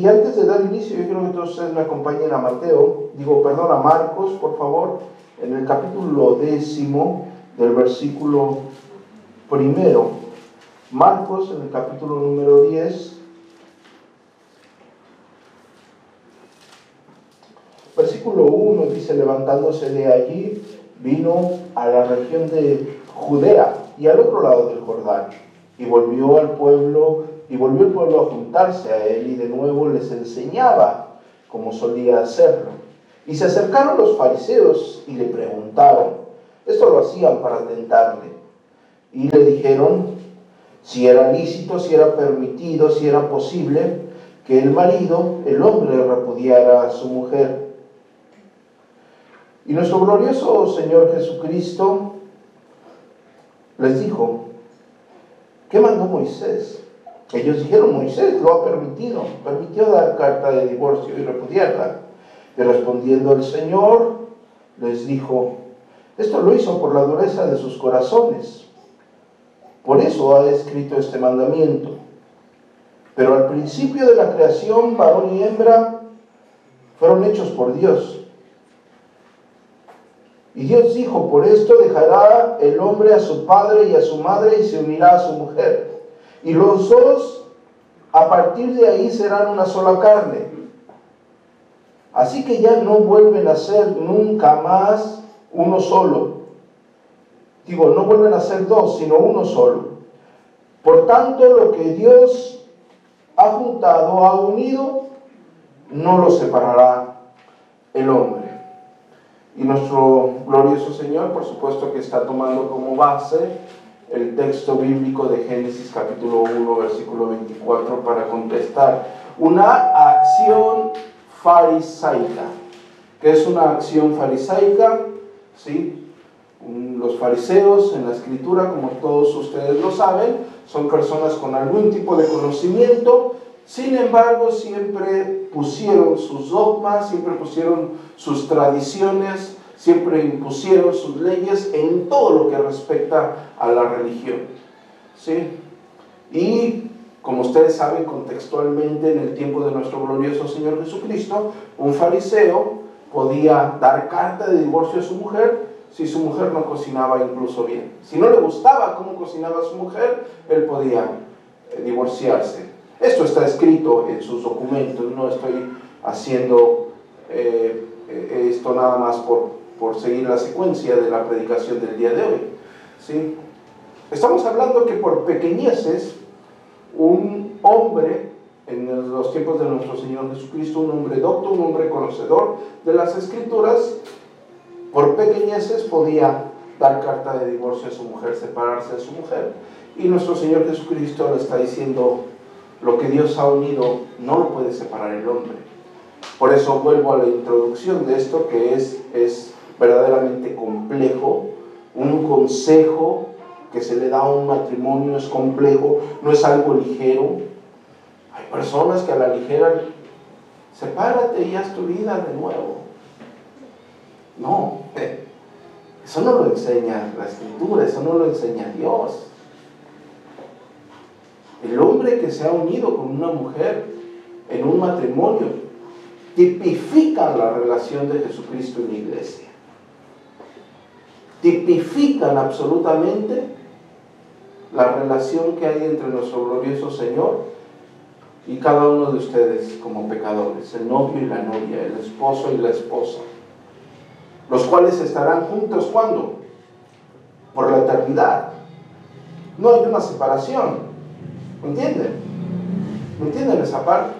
Y, antes de dar inicio, yo quiero que todos ustedes me acompañen a Mateo, digo, perdón, a Marcos, por favor, en el capítulo décimo del versículo primero. Marcos, en el capítulo número 10, versículo 1 dice, levantándose de allí, vino a la región de Judea y al otro lado del Jordán, y volvió al pueblo, y volvió el pueblo a juntarse a él, y de nuevo les enseñaba como solía hacerlo. Y se acercaron los fariseos y le preguntaron, esto lo hacían para tentarle, y le dijeron si era lícito, si era permitido, si era posible que el marido, el hombre, repudiara a su mujer. Y nuestro glorioso Señor Jesucristo les dijo, ¿qué mandó Moisés? Ellos dijeron, Moisés lo ha permitido, permitió dar carta de divorcio y repudiarla. Y respondiendo el Señor, les dijo, esto lo hizo por la dureza de sus corazones. Por eso ha escrito este mandamiento. Pero al principio de la creación, varón y hembra fueron hechos por Dios. Y Dios dijo, por esto dejará el hombre a su padre y a su madre y se unirá a su mujer. Y los dos, a partir de ahí, serán una sola carne. Así que ya no vuelven a ser nunca más uno solo. Digo, no vuelven a ser dos, sino uno solo. Por tanto, lo que Dios ha juntado, ha unido, no lo separará el hombre. Y nuestro glorioso Señor, por supuesto que está tomando como base el texto bíblico de Génesis capítulo 1, versículo 24, para contestar una acción farisaica. ¿Qué es una acción farisaica? ¿Sí? Los fariseos en la escritura, como todos ustedes lo saben, son personas con algún tipo de conocimiento, sin embargo siempre pusieron sus dogmas, siempre pusieron sus tradiciones, siempre impusieron sus leyes en todo lo que respecta a la religión. ¿Sí? Y como ustedes saben contextualmente, en el tiempo de nuestro glorioso Señor Jesucristo, un fariseo podía dar carta de divorcio a su mujer si su mujer no cocinaba incluso bien. Si no le gustaba cómo cocinaba su mujer, él podía eh, divorciarse. Esto está escrito en sus documentos, no estoy haciendo eh, eh, esto nada más por, por seguir la secuencia de la predicación del día de hoy. ¿sí? Estamos hablando que por pequeñeces, un hombre, en los tiempos de nuestro Señor Jesucristo, un hombre docto, un hombre conocedor de las escrituras, por pequeñeces podía dar carta de divorcio a su mujer, separarse de su mujer. Y nuestro Señor Jesucristo le está diciendo, lo que Dios ha unido no lo puede separar el hombre. Por eso vuelvo a la introducción de esto que es, es verdaderamente complejo, un consejo que se le da a un matrimonio es complejo, no es algo ligero. Hay personas que a la ligera, sepárate y haz tu vida de nuevo. No, eso no lo enseña la escritura, eso no lo enseña Dios. El hombre que se ha unido con una mujer en un matrimonio tipifica la relación de Jesucristo en la iglesia. Tipifican absolutamente la relación que hay entre nuestro glorioso Señor y cada uno de ustedes como pecadores, el novio y la novia, el esposo y la esposa, los cuales estarán juntos cuando? Por la eternidad. No hay una separación. ¿Me entienden? ¿Me entienden esa parte?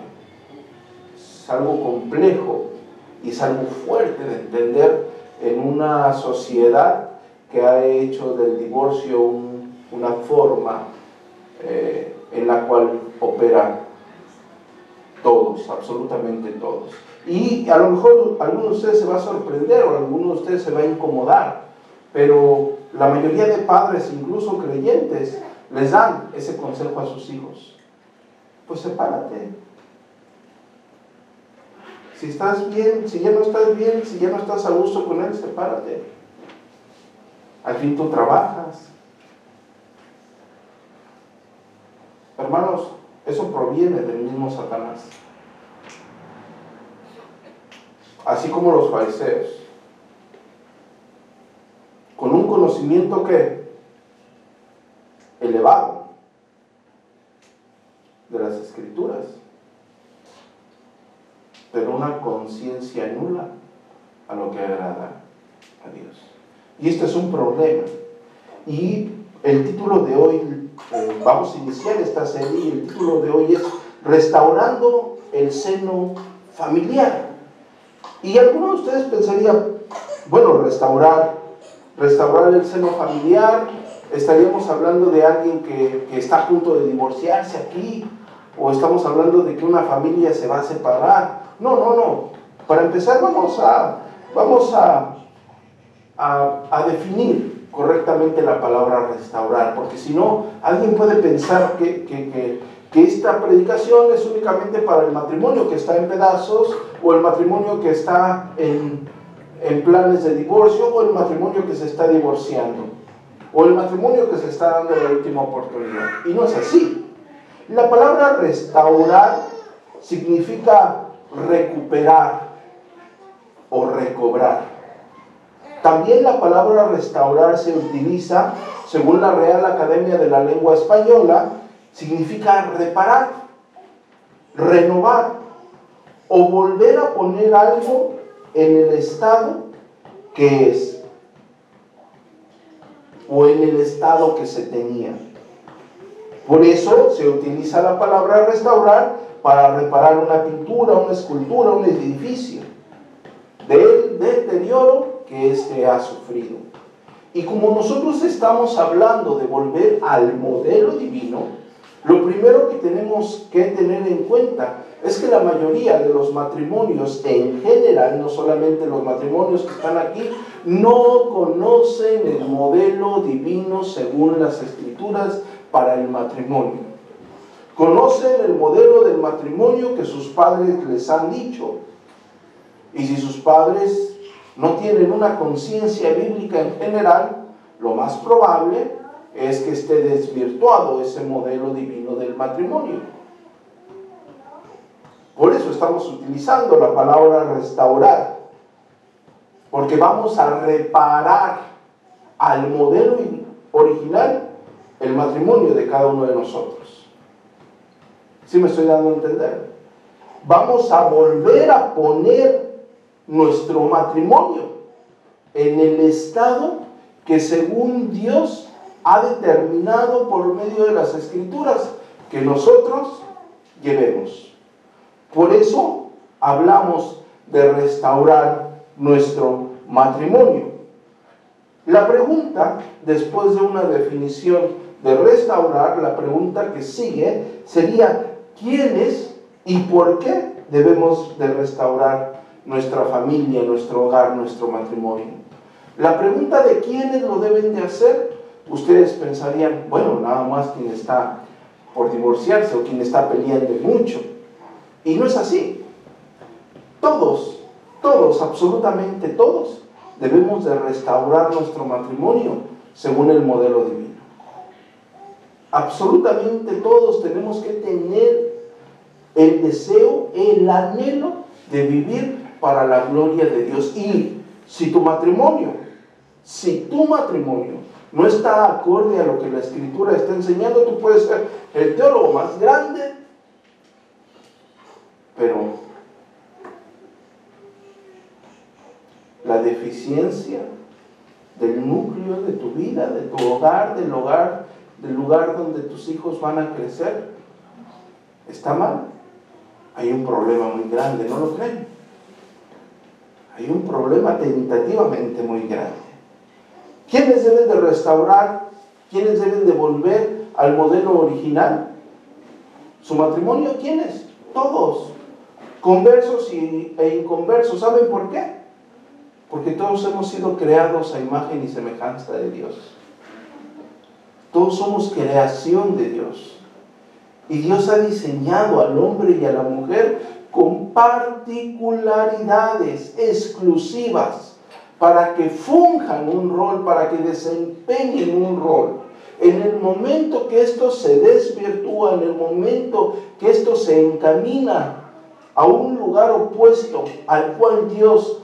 Es algo complejo y es algo fuerte de entender en una sociedad que ha hecho del divorcio una forma eh, en la cual operan todos, absolutamente todos. Y a lo mejor alguno de ustedes se va a sorprender o alguno de ustedes se va a incomodar, pero la mayoría de padres, incluso creyentes, les dan ese consejo a sus hijos. Pues sepárate. Si estás bien, si ya no estás bien, si ya no estás a gusto con él, sepárate. Al fin tú trabajas. Hermanos, Eso proviene del mismo Satanás. Así como los fariseos. Con un conocimiento que elevado de las escrituras, pero una conciencia nula a lo que agrada a Dios. Y este es un problema. Y el título de hoy, eh, vamos a iniciar esta serie, el título de hoy es Restaurando el seno familiar. Y algunos de ustedes pensarían, bueno, restaurar, restaurar el seno familiar, estaríamos hablando de alguien que, que está a punto de divorciarse aquí, o estamos hablando de que una familia se va a separar. No, no, no. Para empezar vamos a, vamos a, a, definir correctamente la palabra restaurar, porque si no, alguien puede pensar que, que, que, esta predicación es únicamente para el matrimonio que está en pedazos, o el matrimonio que está en, en planes de divorcio, o el matrimonio que se está divorciando, o el matrimonio que se está dando la última oportunidad. Y no es así. La palabra restaurar significa recuperar o recobrar. También la palabra restaurar se utiliza, según la Real Academia de la Lengua Española, significa reparar, renovar o volver a poner algo en el estado que es o en el estado que se tenía. Por eso se utiliza la palabra restaurar para reparar una pintura, una escultura, un edificio del deterioro que éste ha sufrido. Y como nosotros estamos hablando de volver al modelo divino, lo primero que tenemos que tener en cuenta es que la mayoría de los matrimonios en general, no solamente los matrimonios que están aquí, no conocen el modelo divino según las escrituras para el matrimonio. Conocen el modelo del matrimonio que sus padres les han dicho. Y si sus padres no tienen una conciencia bíblica en general, lo más probable es que esté desvirtuado ese modelo divino del matrimonio. Por eso estamos utilizando la palabra restaurar, porque vamos a reparar al modelo original el matrimonio de cada uno de nosotros. ¿Sí me estoy dando a entender? Vamos a volver a poner nuestro matrimonio en el estado que según Dios ha determinado por medio de las escrituras que nosotros llevemos. Por eso hablamos de restaurar nuestro matrimonio. La pregunta, después de una definición de restaurar, la pregunta que sigue sería, ¿quiénes y por qué debemos de restaurar nuestra familia, nuestro hogar, nuestro matrimonio? La pregunta de quiénes lo deben de hacer, ustedes pensarían, bueno, nada más quien está por divorciarse o quien está peleando mucho. Y no es así. Todos, todos, absolutamente todos, debemos de restaurar nuestro matrimonio según el modelo divino. Absolutamente todos tenemos que tener el deseo, el anhelo de vivir para la gloria de Dios. Y si tu matrimonio, si tu matrimonio no está acorde a lo que la escritura está enseñando, tú puedes ser el teólogo más grande, pero la deficiencia del núcleo de tu vida, de tu hogar, del hogar del lugar donde tus hijos van a crecer, está mal. Hay un problema muy grande, ¿no lo creen? Hay un problema tentativamente muy grande. ¿Quiénes deben de restaurar? ¿Quiénes deben de volver al modelo original? ¿Su matrimonio? ¿Quiénes? Todos. Conversos y, e inconversos. ¿Saben por qué? Porque todos hemos sido creados a imagen y semejanza de Dios. Todos somos creación de Dios. Y Dios ha diseñado al hombre y a la mujer con particularidades exclusivas para que funjan un rol, para que desempeñen un rol. En el momento que esto se desvirtúa, en el momento que esto se encamina a un lugar opuesto al cual Dios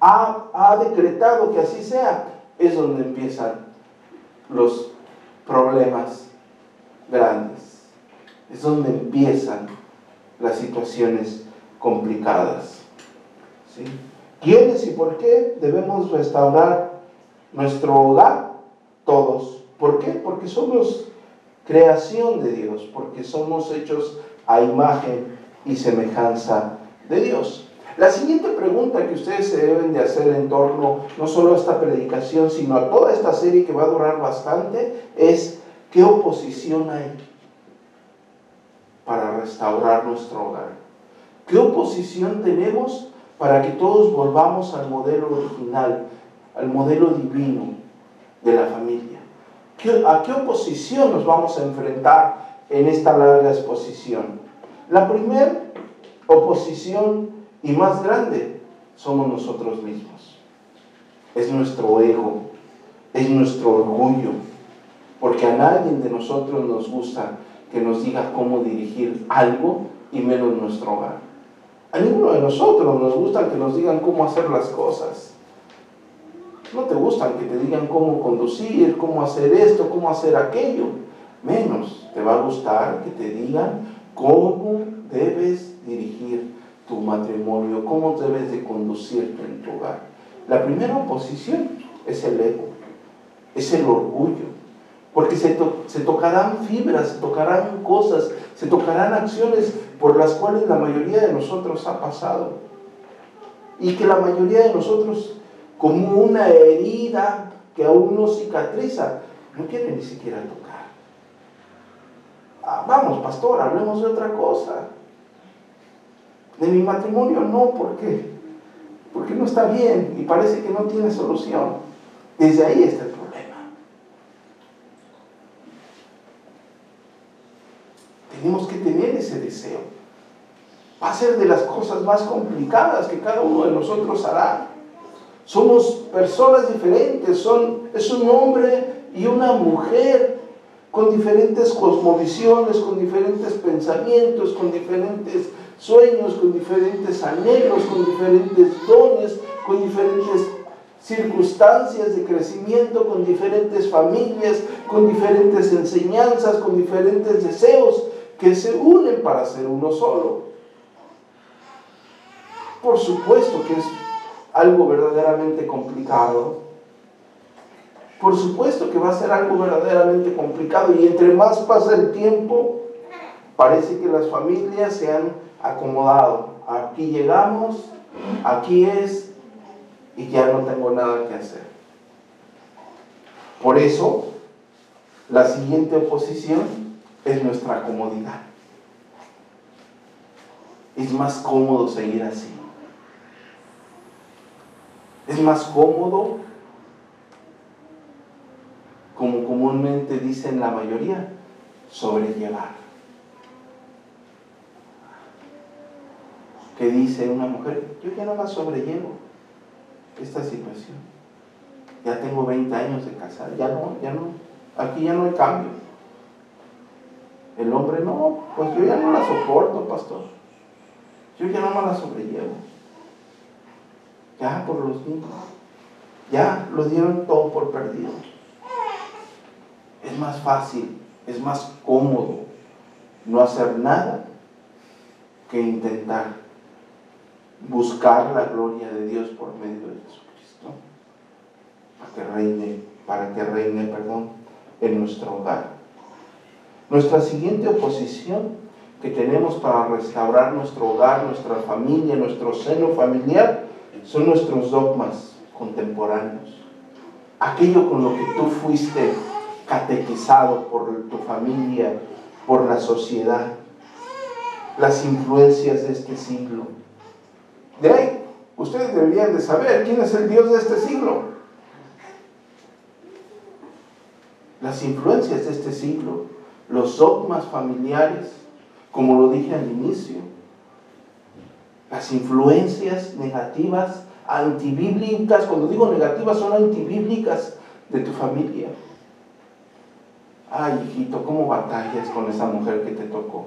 ha, ha decretado que así sea, es donde empiezan los problemas grandes. Es donde empiezan las situaciones complicadas. ¿sí? ¿Quiénes y por qué debemos restaurar nuestro hogar? Todos. ¿Por qué? Porque somos creación de Dios, porque somos hechos a imagen y semejanza de Dios. La siguiente pregunta que ustedes se deben de hacer en torno no solo a esta predicación, sino a toda esta serie que va a durar bastante, es ¿qué oposición hay para restaurar nuestro hogar? ¿Qué oposición tenemos para que todos volvamos al modelo original, al modelo divino de la familia? ¿A qué oposición nos vamos a enfrentar en esta larga exposición? La primera oposición y más grande somos nosotros mismos. Es nuestro ego, es nuestro orgullo, porque a nadie de nosotros nos gusta que nos diga cómo dirigir algo y menos nuestro hogar. A ninguno de nosotros nos gusta que nos digan cómo hacer las cosas. No te gustan que te digan cómo conducir, cómo hacer esto, cómo hacer aquello. Menos te va a gustar que te digan cómo debes dirigir tu matrimonio, cómo debes de conducirte en tu hogar. La primera oposición es el ego, es el orgullo, porque se, se tocarán fibras, se tocarán cosas, se tocarán acciones por las cuales la mayoría de nosotros ha pasado. Y que la mayoría de nosotros, como una herida que aún no cicatriza, no quiere ni siquiera tocar. Ah, vamos, pastor, hablemos de otra cosa. De mi matrimonio no, ¿por qué? Porque no está bien y parece que no tiene solución. Desde ahí está el problema. Tenemos que tener ese deseo. Va a ser de las cosas más complicadas que cada uno de nosotros hará. Somos personas diferentes, son, es un hombre y una mujer con diferentes cosmovisiones, con diferentes pensamientos, con diferentes sueños, con diferentes anhelos, con diferentes dones, con diferentes circunstancias de crecimiento, con diferentes familias, con diferentes enseñanzas, con diferentes deseos que se unen para ser uno solo. Por supuesto que es algo verdaderamente complicado. Por supuesto que va a ser algo verdaderamente complicado y entre más pasa el tiempo, parece que las familias se han acomodado. Aquí llegamos, aquí es, y ya no tengo nada que hacer. Por eso, la siguiente oposición es nuestra comodidad. Es más cómodo seguir así. Es más cómodo, como comúnmente dicen la mayoría, sobrellevar. que dice una mujer, yo ya no la sobrellevo esta situación. Ya tengo 20 años de casar, ya no, ya no, aquí ya no hay cambio. El hombre, no, pues yo ya no la soporto, pastor. Yo ya no me la sobrellevo. Ya por los niños. Ya lo dieron todo por perdido. Es más fácil, es más cómodo no hacer nada que intentar buscar la gloria de Dios por medio de Jesucristo, para que reine, para que reine, perdón, en nuestro hogar. Nuestra siguiente oposición que tenemos para restaurar nuestro hogar, nuestra familia, nuestro seno familiar, son nuestros dogmas contemporáneos. Aquello con lo que tú fuiste catequizado por tu familia, por la sociedad, las influencias de este siglo de ahí, ustedes deberían de saber quién es el Dios de este siglo. Las influencias de este siglo, los dogmas familiares, como lo dije al inicio, las influencias negativas, antibíblicas, cuando digo negativas son antibíblicas de tu familia. Ay, hijito, ¿cómo batallas con esa mujer que te tocó?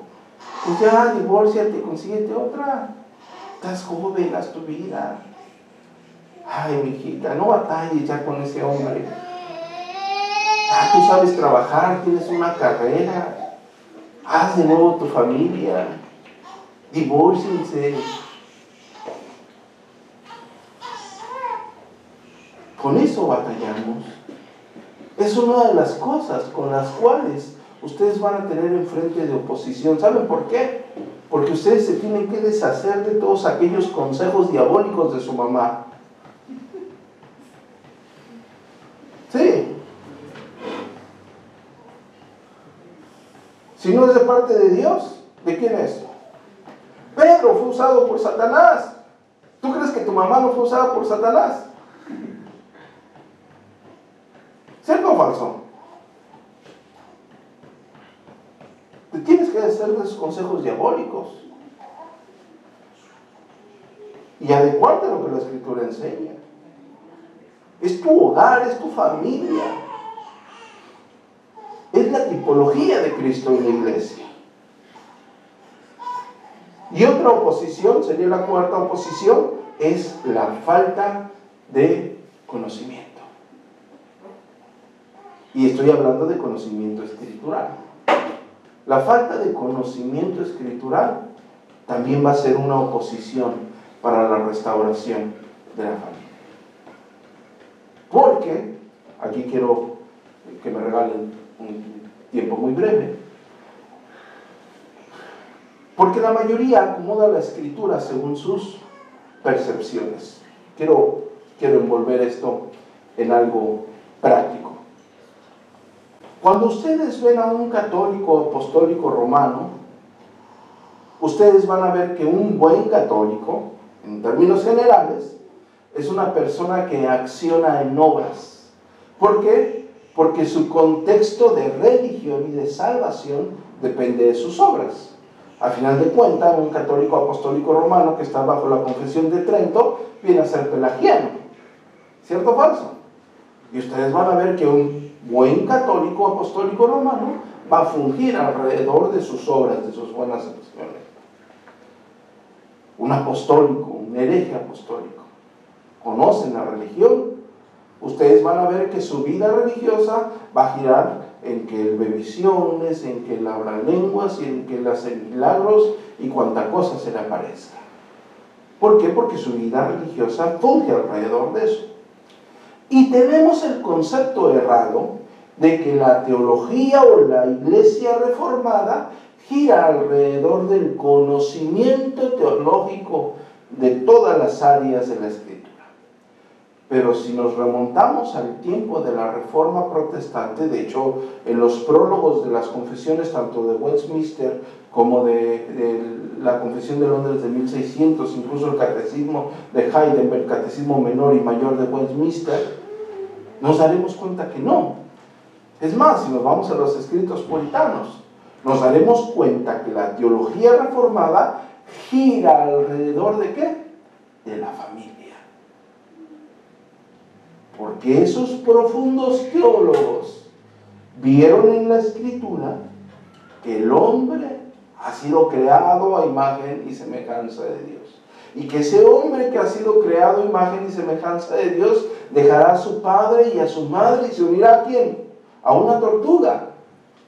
Pues ya, divórciate, consíguete otra. Estás joven, haz tu vida. Ay, mi hijita, no batalles ya con ese hombre. Ah, tú sabes trabajar, tienes una carrera. Haz de nuevo tu familia. Divórciense. Con eso batallamos. Es una de las cosas con las cuales ustedes van a tener enfrente de oposición. ¿Saben por qué? Porque ustedes se tienen que deshacer de todos aquellos consejos diabólicos de su mamá. Sí. Si no es de parte de Dios, ¿de quién es? Pedro fue usado por Satanás. ¿Tú crees que tu mamá no fue usada por Satanás? ¿Cierto o falso? Te tienes que hacer esos consejos diabólicos y adecuarte a lo que la Escritura enseña. Es tu hogar, es tu familia. Es la tipología de Cristo en la iglesia. Y otra oposición, sería la cuarta oposición, es la falta de conocimiento. Y estoy hablando de conocimiento escritural. La falta de conocimiento escritural también va a ser una oposición para la restauración de la familia. Porque, aquí quiero que me regalen un tiempo muy breve, porque la mayoría acomoda la escritura según sus percepciones. Quiero, quiero envolver esto en algo práctico. Cuando ustedes ven a un católico apostólico romano, ustedes van a ver que un buen católico, en términos generales, es una persona que acciona en obras. ¿Por qué? Porque su contexto de religión y de salvación depende de sus obras. A final de cuentas, un católico apostólico romano que está bajo la confesión de Trento viene a ser pelagiano. ¿Cierto o falso? Y ustedes van a ver que un buen católico apostólico romano va a fungir alrededor de sus obras, de sus buenas acciones. Un apostólico, un hereje apostólico, conocen la religión, ustedes van a ver que su vida religiosa va a girar en que él ve visiones, en que él habla lenguas y en que él hace milagros y cuanta cosa se le aparezca. ¿Por qué? Porque su vida religiosa funge alrededor de eso. Y tenemos el concepto errado de que la teología o la iglesia reformada gira alrededor del conocimiento teológico de todas las áreas de la escritura. Pero si nos remontamos al tiempo de la reforma protestante, de hecho, en los prólogos de las confesiones, tanto de Westminster como de, la confesión de Londres de 1600, incluso el catecismo de Heidelberg, el catecismo menor y mayor de Westminster, nos daremos cuenta que no. Es más, si nos vamos a los escritos puritanos, nos daremos cuenta que la teología reformada gira alrededor de qué? De la familia. Porque esos profundos teólogos vieron en la escritura que el hombre ha sido creado a imagen y semejanza de Dios y que ese hombre que ha sido creado imagen y semejanza de Dios dejará a su padre y a su madre y se unirá a quién? A una tortuga.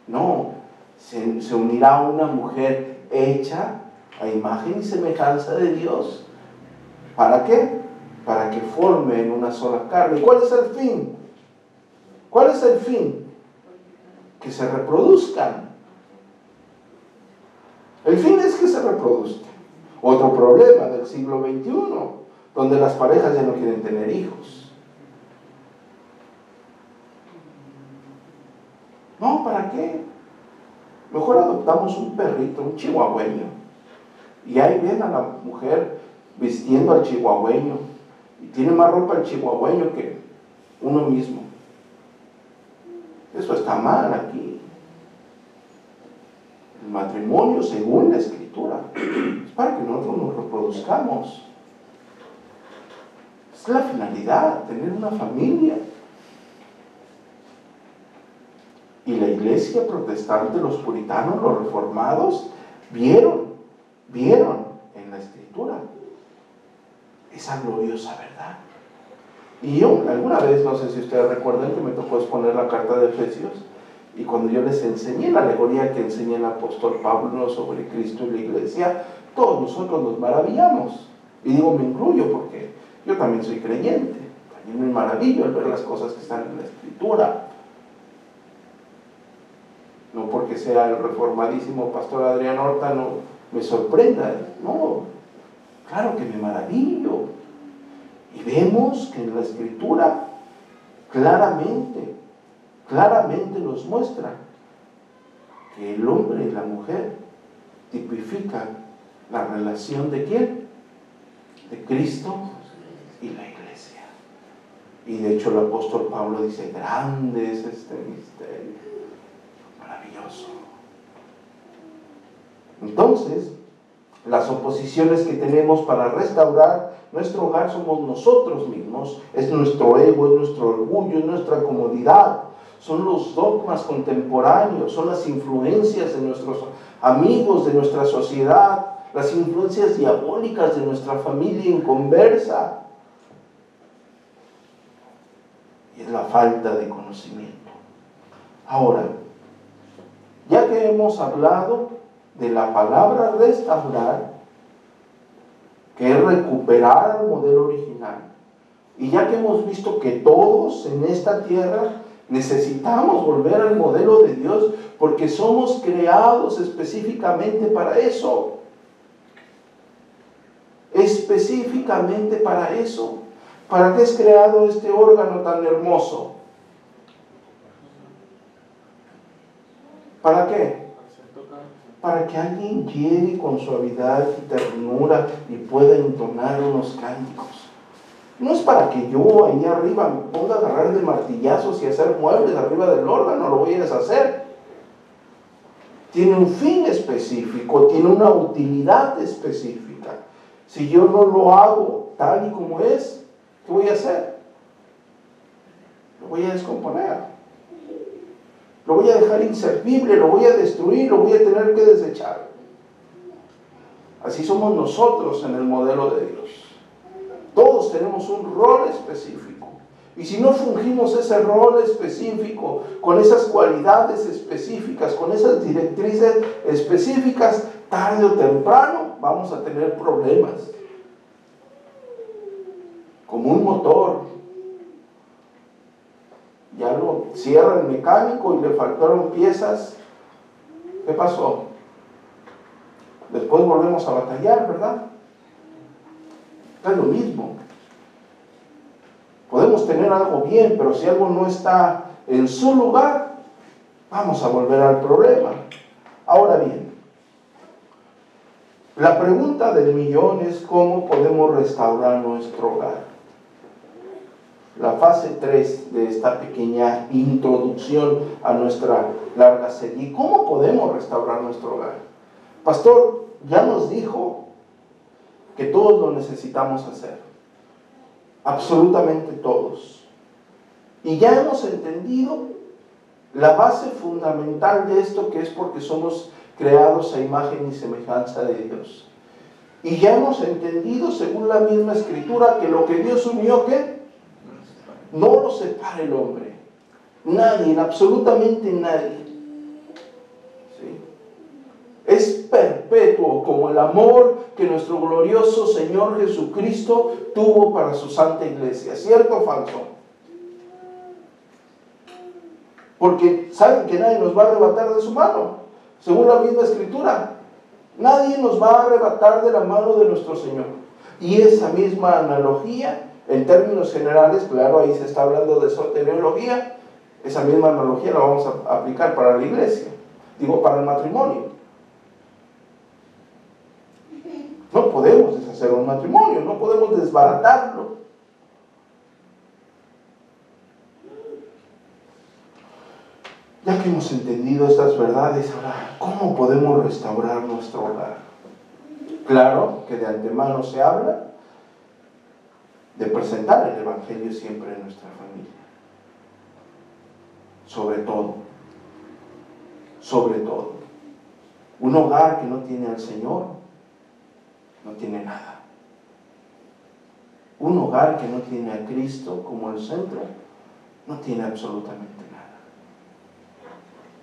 No, se, se unirá a una mujer hecha a imagen y semejanza de Dios. ¿Para qué? Para que formen una sola carne. ¿Cuál es el fin? ¿Cuál es el fin? Que se reproduzcan. El fin es que se reproduzcan. Otro problema del siglo XXI, donde las parejas ya no quieren tener hijos. No, ¿para qué? Mejor adoptamos un perrito, un chihuahueño. Y ahí ven a la mujer vistiendo al chihuahueño. Y tiene más ropa el chihuahueño que uno mismo. Eso está mal aquí. El matrimonio, según la escritura, para que nosotros nos reproduzcamos. Es la finalidad, tener una familia. Y la iglesia protestante, los puritanos, los reformados, vieron, vieron en la escritura esa gloriosa verdad. Y yo alguna vez, no sé si ustedes recuerdan que me tocó exponer la carta de Efesios, y cuando yo les enseñé la alegoría que enseña el apóstol Pablo sobre Cristo y la iglesia, todos nosotros nos maravillamos. Y digo, me incluyo porque yo también soy creyente. También me maravillo al ver las cosas que están en la escritura. No porque sea el reformadísimo pastor Adrián Horta no me sorprenda. No, claro que me maravillo. Y vemos que en la escritura claramente claramente nos muestra que el hombre y la mujer tipifican la relación de quién? De Cristo y la iglesia. Y de hecho el apóstol Pablo dice, grande es este misterio, maravilloso. Entonces, las oposiciones que tenemos para restaurar nuestro hogar somos nosotros mismos, es nuestro ego, es nuestro orgullo, es nuestra comodidad, son los dogmas contemporáneos, son las influencias de nuestros amigos, de nuestra sociedad, las influencias diabólicas de nuestra familia inconversa. Y es la falta de conocimiento. Ahora, ya que hemos hablado de la palabra restaurar, que es recuperar el modelo original, y ya que hemos visto que todos en esta tierra Necesitamos volver al modelo de Dios porque somos creados específicamente para eso. Específicamente para eso. ¿Para qué es creado este órgano tan hermoso? ¿Para qué? Para que alguien llegue con suavidad y ternura y pueda entonar unos cánticos. No es para que yo ahí arriba me ponga a agarrar de martillazos y hacer muebles arriba del órgano, lo voy a deshacer. Tiene un fin específico, tiene una utilidad específica. Si yo no lo hago tal y como es, ¿qué voy a hacer? Lo voy a descomponer. Lo voy a dejar inservible, lo voy a destruir, lo voy a tener que desechar. Así somos nosotros en el modelo de Dios. Todos tenemos un rol específico. Y si no fungimos ese rol específico, con esas cualidades específicas, con esas directrices específicas, tarde o temprano vamos a tener problemas. Como un motor. Ya lo cierra el mecánico y le faltaron piezas. ¿Qué pasó? Después volvemos a batallar, ¿verdad? es lo mismo. Podemos tener algo bien, pero si algo no está en su lugar, vamos a volver al problema. Ahora bien, la pregunta del millón es cómo podemos restaurar nuestro hogar. La fase 3 de esta pequeña introducción a nuestra larga serie. ¿Cómo podemos restaurar nuestro hogar? Pastor, ya nos dijo que todos lo necesitamos hacer. Absolutamente todos. Y ya hemos entendido la base fundamental de esto que es porque somos creados a imagen y semejanza de Dios. Y ya hemos entendido, según la misma escritura, que lo que Dios unió, ¿qué? No lo separa el hombre. Nadie, absolutamente nadie. Es perpetuo como el amor que nuestro glorioso Señor Jesucristo tuvo para su santa iglesia. ¿Cierto o falso? Porque saben que nadie nos va a arrebatar de su mano. Según la misma escritura, nadie nos va a arrebatar de la mano de nuestro Señor. Y esa misma analogía, en términos generales, claro, ahí se está hablando de soteriología, esa misma analogía la vamos a aplicar para la iglesia, digo, para el matrimonio. No podemos deshacer un matrimonio, no podemos desbaratarlo. Ya que hemos entendido estas verdades, ahora, ¿cómo podemos restaurar nuestro hogar? Claro que de antemano se habla de presentar el Evangelio siempre en nuestra familia. Sobre todo. sobre todo. Un hogar que no tiene al Señor no tiene nada. Un hogar que no tiene a Cristo como el centro no tiene absolutamente nada.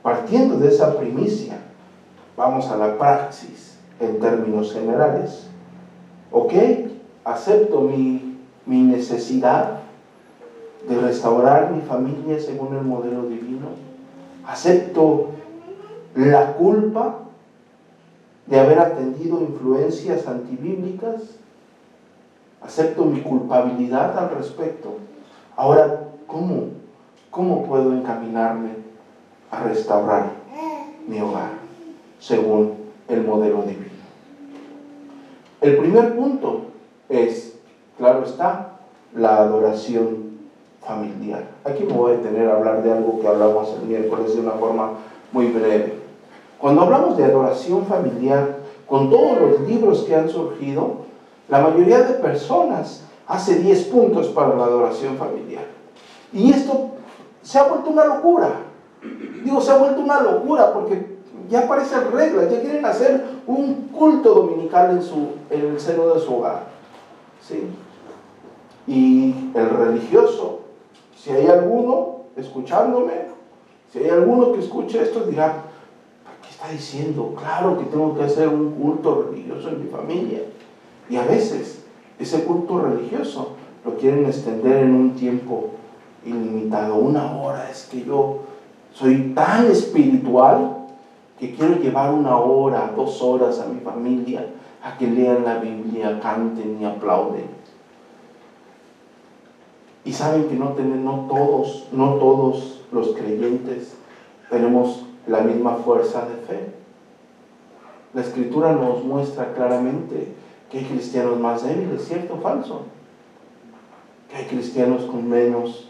Partiendo de esa primicia, vamos a la praxis en términos generales. ¿Ok? Acepto mi, mi necesidad de restaurar mi familia según el modelo divino. Acepto la culpa de haber atendido influencias antibíblicas. Acepto mi culpabilidad al respecto. Ahora, ¿cómo, cómo puedo encaminarme a restaurar mi hogar según el modelo divino? El primer punto es, claro está, la adoración familiar. Aquí me voy a detener a hablar de algo que hablamos el miércoles de una forma muy breve. Cuando hablamos de adoración familiar, con todos los libros que han surgido, la mayoría de personas hace 10 puntos para la adoración familiar. Y esto se ha vuelto una locura. Digo, se ha vuelto una locura porque ya parecen reglas, ya quieren hacer un culto dominical en, su, en el seno de su hogar. ¿sí? Y el religioso, si hay alguno escuchándome, si hay alguno que escuche esto, dirá, está diciendo, claro que tengo que hacer un culto religioso en mi familia. Y a veces ese culto religioso lo quieren extender en un tiempo ilimitado, una hora. Es que yo soy tan espiritual que quiero llevar una hora, dos horas a mi familia a que lean la Biblia, canten y aplauden. Y saben que no, no todos, no todos los creyentes tenemos la misma fuerza de fe. La escritura nos muestra claramente que hay cristianos más débiles, ¿cierto o falso? Que hay cristianos con menos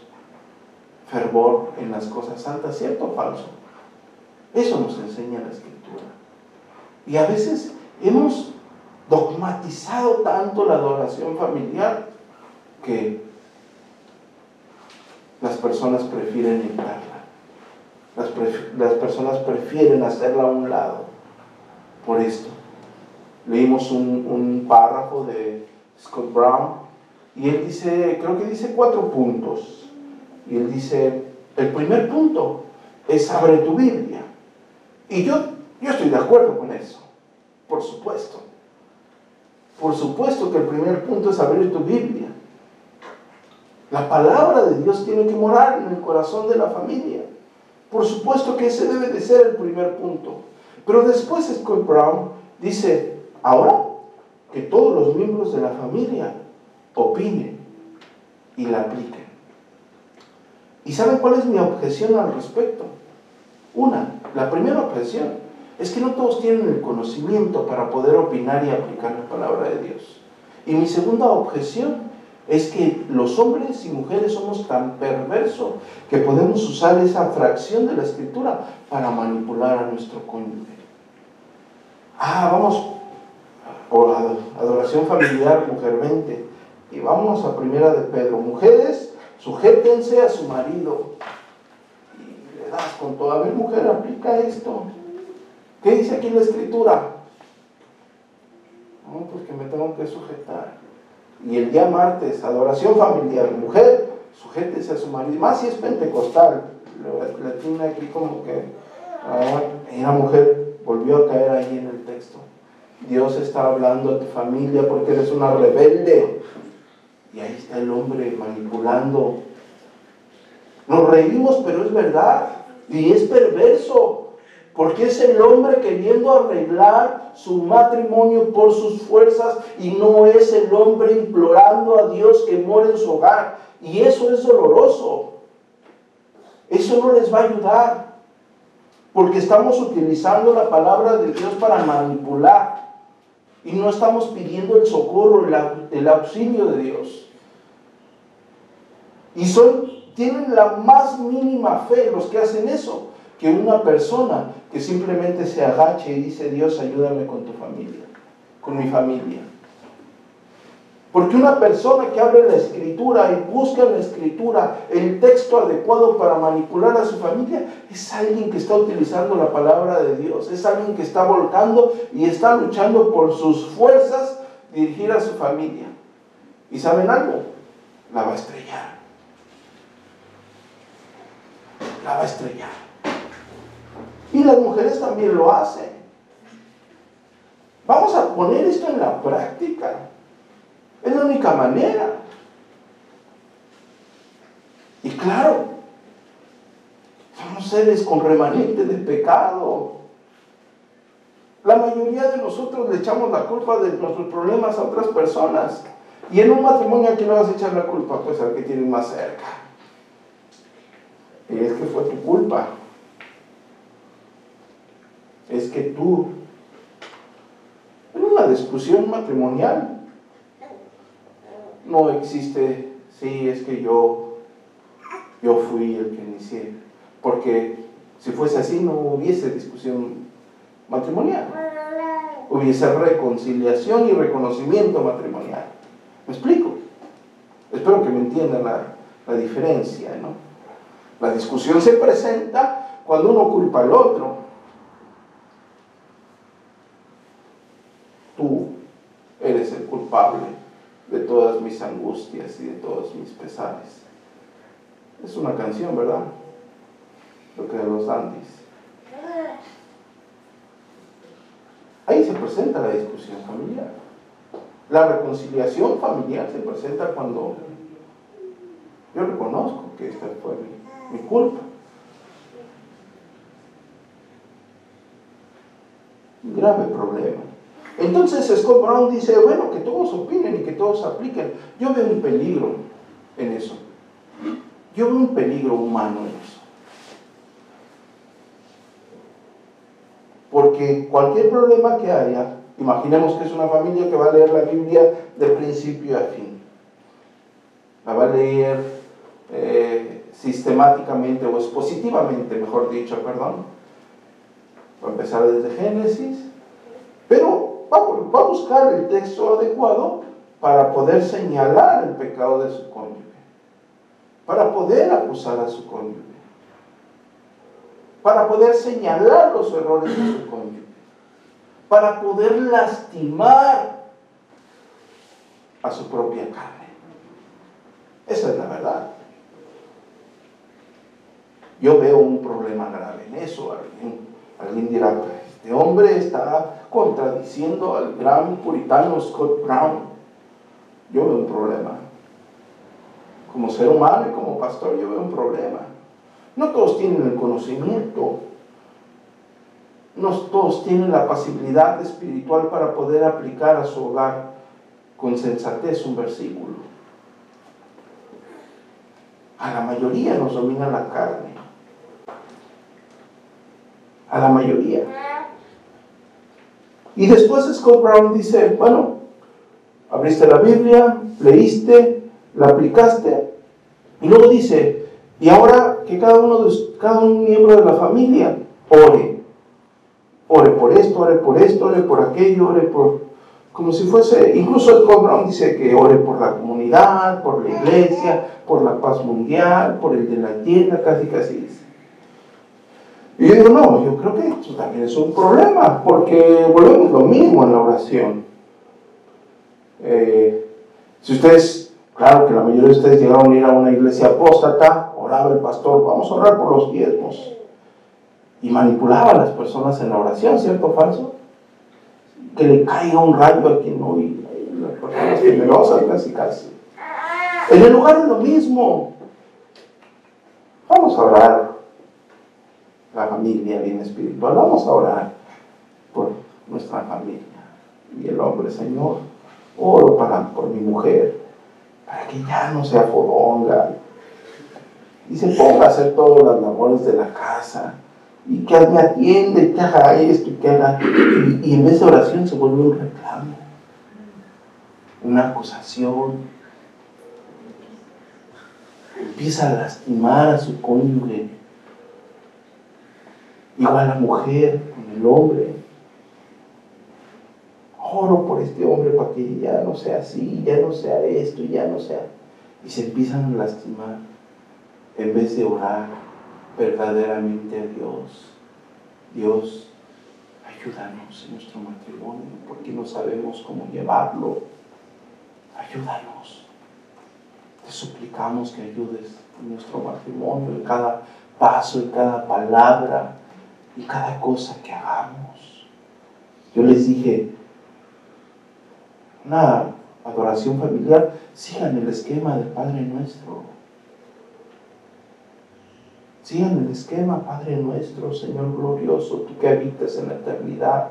fervor en las cosas santas, ¿cierto o falso? Eso nos enseña la escritura. Y a veces hemos dogmatizado tanto la adoración familiar que las personas prefieren evitarla. Las, personas prefieren hacerla a un lado por esto. Leímos un, un párrafo de Scott Brown y él dice, creo que dice cuatro puntos. Y él dice, el primer punto es abre tu Biblia. Y yo, yo estoy de acuerdo con eso, por supuesto. Por supuesto que el primer punto es abrir tu Biblia. La palabra de Dios tiene que morar en el corazón de la familia. Por supuesto que ese debe de ser el primer punto. Pero después Scott Brown dice, ahora que todos los miembros de la familia opinen y la apliquen. ¿Y saben cuál es mi objeción al respecto? Una, la primera objeción es que no todos tienen el conocimiento para poder opinar y aplicar la palabra de Dios. Y mi segunda objeción es que los hombres y mujeres somos tan perversos que podemos usar esa fracción de la escritura para manipular a nuestro cónyuge. Ah, vamos, por adoración familiar, mujer 20. Y vamos a primera de Pedro. Mujeres, sujétense a su marido. Y le das con toda. A ver, mujer, aplica esto. ¿Qué dice aquí la escritura? No, pues que me tengo que sujetar. Y el día martes, adoración familiar, mujer, sujétese a su marido, más si es pentecostal, la tiene aquí como que, ah, y la mujer volvió a caer ahí en el texto. Dios está hablando a tu familia porque eres una rebelde. Y ahí está el hombre manipulando. Nos reímos, pero es verdad. Y es perverso. Porque es el hombre queriendo arreglar su matrimonio por sus fuerzas y no es el hombre implorando a Dios que more en su hogar. Y eso es doloroso. Eso no les va a ayudar. Porque estamos utilizando la palabra de Dios para manipular. Y no estamos pidiendo el socorro, el, auxilio de Dios. Y son, tienen la más mínima fe los que hacen eso que una persona que simplemente se agache y dice, Dios, ayúdame con tu familia, con mi familia. Porque una persona que abre la escritura y busca en la escritura el texto adecuado para manipular a su familia es alguien que está utilizando la palabra de Dios, es alguien que está volcando y está luchando por sus fuerzas dirigir a su familia. ¿Y saben algo? La va a estrellar. La va a estrellar. Y las mujeres también lo hacen. Vamos a poner esto en la práctica. Es la única manera. Y claro, somos seres con remanente de pecado. La mayoría de nosotros le echamos la culpa de nuestros problemas a otras personas. Y en un matrimonio, ¿a quién le vas a echar la culpa? Pues al que tienes más cerca. Y es que fue tu culpa. Es que tú. En una discusión matrimonial, no existe, sí, es que yo, yo fui el que inicié. Porque si fuese así no hubiese discusión matrimonial. Hubiese reconciliación y reconocimiento matrimonial. ¿Me explico? Espero que me entiendan la, la diferencia, ¿no? La discusión se presenta cuando uno culpa al otro. Tú eres el de todas mis angustias y de todos mis pesares. Es una canción, ¿verdad? Lo que de los Andis. Ahí se presenta la discusión familiar. La reconciliación familiar se presenta cuando yo reconozco que esta fue mi culpa. Un grave problema. Entonces Scott Brown dice, bueno, que todos opinen y que todos apliquen. Yo veo un peligro en eso. Yo veo un peligro humano en eso. Porque cualquier problema que haya, imaginemos que es una familia que va a leer la Biblia de principio a fin. La va a leer eh, sistemáticamente o expositivamente, mejor dicho, perdón. Va a empezar desde Génesis. Pero va, a buscar el texto adecuado para poder señalar el pecado de su cónyuge, para poder acusar a su cónyuge, para poder señalar los errores de su cónyuge, para poder lastimar a su propia carne. Esa es la verdad. Yo veo un problema grave en eso. Alguien, alguien dirá, pues, este hombre está contradiciendo al gran puritano Scott Brown. Yo veo un problema. Como ser humano y como pastor yo veo un problema. No todos tienen el conocimiento. No todos tienen la pasibilidad espiritual para poder aplicar a su hogar con sensatez un versículo. A la mayoría nos domina la carne. A la mayoría. Y después Scott Brown dice, bueno, abriste la Biblia, leíste, la aplicaste, y luego dice, y ahora que cada uno de cada un miembro de la familia ore. Ore por esto, ore por esto, ore por aquello, ore por como si fuese, incluso Scott Brown dice que ore por la comunidad, por la iglesia, por la paz mundial, por el de la tienda, casi casi dice. Y yo digo, no, yo creo que esto también es un problema, porque volvemos lo mismo en la oración. Eh, si ustedes, claro que la mayoría de ustedes llegaron a ir a una iglesia apóstata, oraba el pastor, vamos a orar por los diezmos. Y manipulaba a las personas en la oración, ¿cierto o falso? Que le caiga un rayo a quien no, y las personas generosas casi casi. En el lugar es lo mismo. Vamos a orar la familia bien espiritual. Vamos a orar por nuestra familia. Y el hombre, Señor, oro para, por mi mujer, para que ya no sea fodonga. Y se ponga a hacer todas las labores de la casa. Y que me atiende, que haga esto, y que haga. Y, en vez de oración se vuelve un reclamo, una acusación. Empieza a lastimar a su cónyuge igual la mujer con el hombre. oro por este hombre para que ya no sea así, ya no sea esto, ya no sea. Y se empiezan a lastimar en vez de orar verdaderamente a Dios. Dios, ayúdanos en nuestro matrimonio porque no sabemos cómo llevarlo. Ayúdanos. Te suplicamos que ayudes en nuestro matrimonio, en cada paso, en cada palabra, y cada cosa que hagamos. Yo les dije, una adoración familiar, sigan el esquema del Padre Nuestro. Sigan el esquema, Padre Nuestro, Señor glorioso, tú que habitas en la eternidad.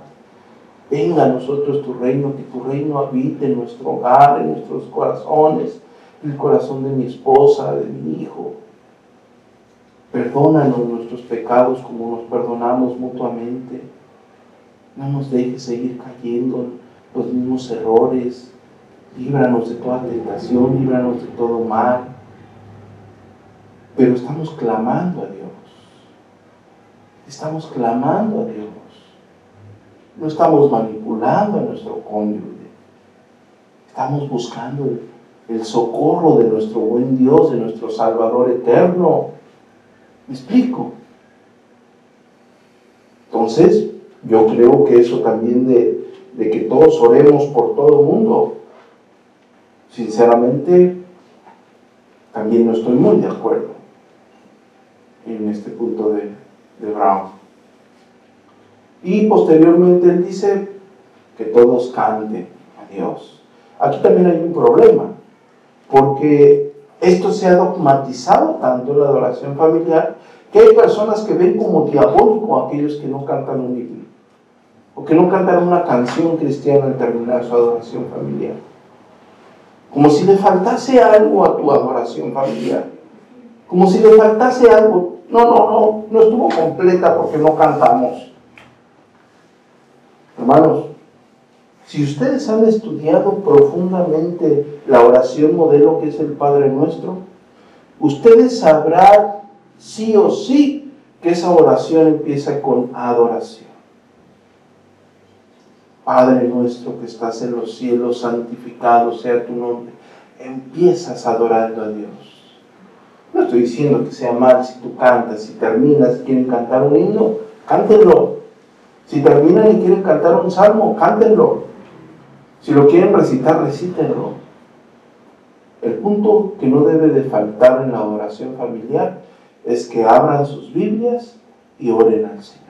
Venga a nosotros tu reino, que tu reino habite en nuestro hogar, en nuestros corazones, en el corazón de mi esposa, de mi hijo. Perdónanos nuestros pecados como nos perdonamos mutuamente. No nos dejes seguir cayendo en los mismos errores. Líbranos de toda tentación, líbranos de todo mal. Pero estamos clamando a Dios. Estamos clamando a Dios. No estamos manipulando a nuestro cónyuge. Estamos buscando el, el socorro de nuestro buen Dios, de nuestro Salvador eterno. ¿Me explico? Entonces, yo creo que eso también de, que todos oremos por todo el mundo, sinceramente, también no estoy muy de acuerdo en este punto de, de Brown. Y posteriormente él dice que todos canten a Dios. Aquí también hay un problema, porque esto se ha dogmatizado tanto en la adoración familiar que hay personas que ven como diabólico a aquellos que no cantan un himno o que no cantan una canción cristiana al terminar su adoración familiar. Como si le faltase algo a tu adoración familiar. Como si le faltase algo. No, no, no, no estuvo completa porque no cantamos. Hermanos, si ustedes han estudiado profundamente la oración modelo que es el Padre Nuestro, ustedes sabrán sí o sí que esa oración empieza con adoración. Padre nuestro que estás en los cielos, santificado sea tu nombre. Empiezas adorando a Dios. No estoy diciendo que sea mal si tú cantas, si terminas y quieren cantar un himno, cántenlo. Si terminan y quieren cantar un salmo, cántenlo. Si lo quieren recitar, recítenlo. El punto que no debe de faltar en la oración familiar es que abran sus Biblias y oren al Señor.